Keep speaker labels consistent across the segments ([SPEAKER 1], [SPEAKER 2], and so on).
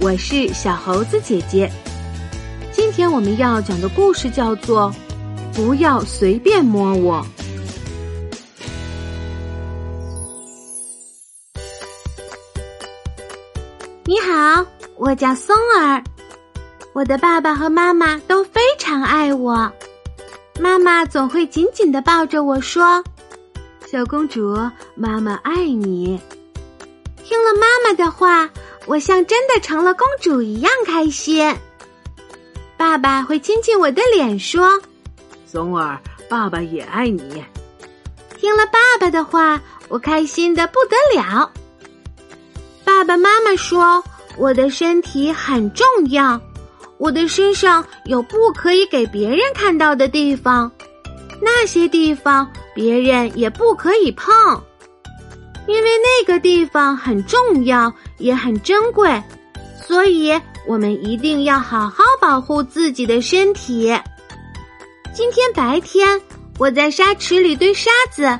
[SPEAKER 1] 我是小猴子姐姐。今天我们要讲的故事叫做《不要随便摸我》。你好，我叫松儿。我的爸爸和妈妈都非常爱我，妈妈总会紧紧的抱着我说：“小公主，妈妈爱你。”听了妈妈的话，我像真的成了公主一样开心。爸爸会亲亲我的脸，说：“
[SPEAKER 2] 松儿，爸爸也爱你。”
[SPEAKER 1] 听了爸爸的话，我开心的不得了。爸爸妈妈说：“我的身体很重要，我的身上有不可以给别人看到的地方，那些地方别人也不可以碰。”因为那个地方很重要，也很珍贵，所以我们一定要好好保护自己的身体。今天白天，我在沙池里堆沙子，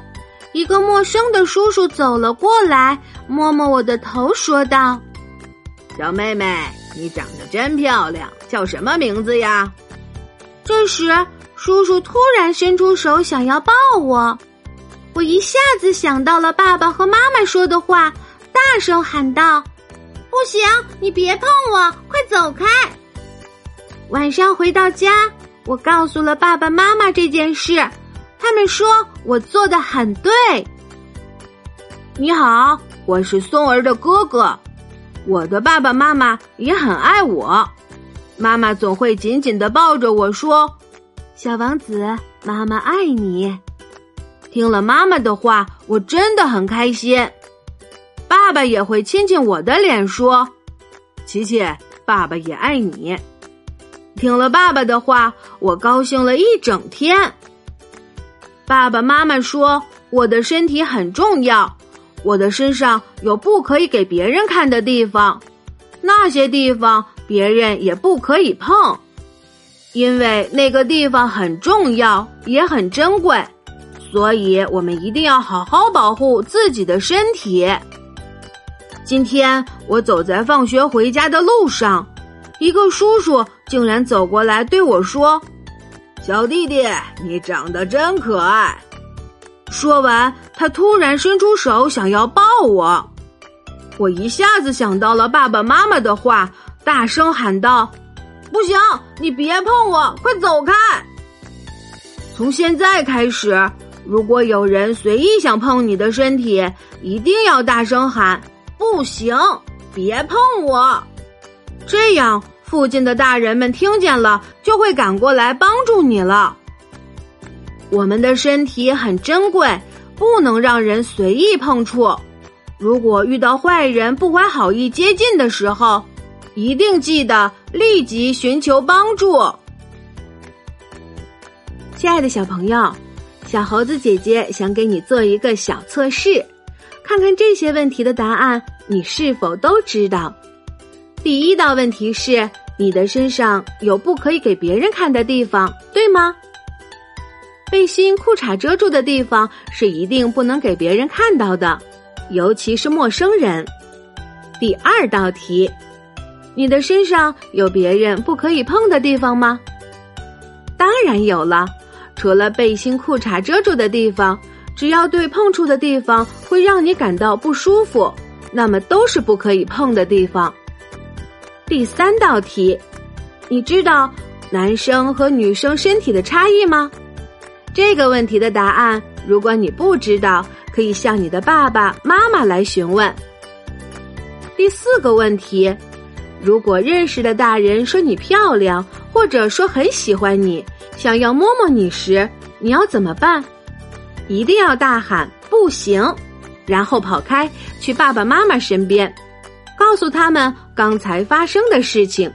[SPEAKER 1] 一个陌生的叔叔走了过来，摸摸我的头，说道：“
[SPEAKER 2] 小妹妹，你长得真漂亮，叫什么名字呀？”
[SPEAKER 1] 这时，叔叔突然伸出手，想要抱我。我一下子想到了爸爸和妈妈说的话，大声喊道：“不行，你别碰我，快走开！”晚上回到家，我告诉了爸爸妈妈这件事，他们说我做的很对。
[SPEAKER 2] 你好，我是松儿的哥哥，我的爸爸妈妈也很爱我，妈妈总会紧紧的抱着我说：“
[SPEAKER 1] 小王子，妈妈爱你。”
[SPEAKER 2] 听了妈妈的话，我真的很开心。爸爸也会亲亲我的脸，说：“琪琪，爸爸也爱你。”听了爸爸的话，我高兴了一整天。爸爸妈妈说：“我的身体很重要，我的身上有不可以给别人看的地方，那些地方别人也不可以碰，因为那个地方很重要，也很珍贵。”所以，我们一定要好好保护自己的身体。今天我走在放学回家的路上，一个叔叔竟然走过来对我说：“小弟弟，你长得真可爱。”说完，他突然伸出手想要抱我。我一下子想到了爸爸妈妈的话，大声喊道：“不行，你别碰我，快走开！”从现在开始。如果有人随意想碰你的身体，一定要大声喊“不行，别碰我”，这样附近的大人们听见了就会赶过来帮助你了。我们的身体很珍贵，不能让人随意碰触。如果遇到坏人不怀好意接近的时候，一定记得立即寻求帮助。
[SPEAKER 1] 亲爱的小朋友。小猴子姐姐想给你做一个小测试，看看这些问题的答案你是否都知道。第一道问题是：你的身上有不可以给别人看的地方，对吗？背心、裤衩遮住的地方是一定不能给别人看到的，尤其是陌生人。第二道题：你的身上有别人不可以碰的地方吗？当然有了。除了背心、裤衩遮住的地方，只要对碰触的地方会让你感到不舒服，那么都是不可以碰的地方。第三道题，你知道男生和女生身体的差异吗？这个问题的答案，如果你不知道，可以向你的爸爸妈妈来询问。第四个问题，如果认识的大人说你漂亮，或者说很喜欢你。想要摸摸你时，你要怎么办？一定要大喊“不行”，然后跑开去爸爸妈妈身边，告诉他们刚才发生的事情。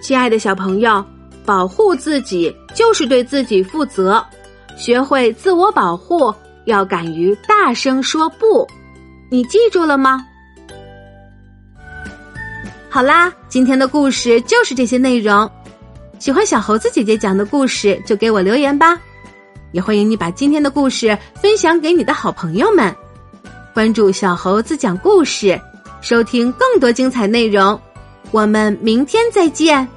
[SPEAKER 1] 亲爱的小朋友，保护自己就是对自己负责，学会自我保护，要敢于大声说不。你记住了吗？好啦，今天的故事就是这些内容。喜欢小猴子姐姐讲的故事，就给我留言吧。也欢迎你把今天的故事分享给你的好朋友们。关注小猴子讲故事，收听更多精彩内容。我们明天再见。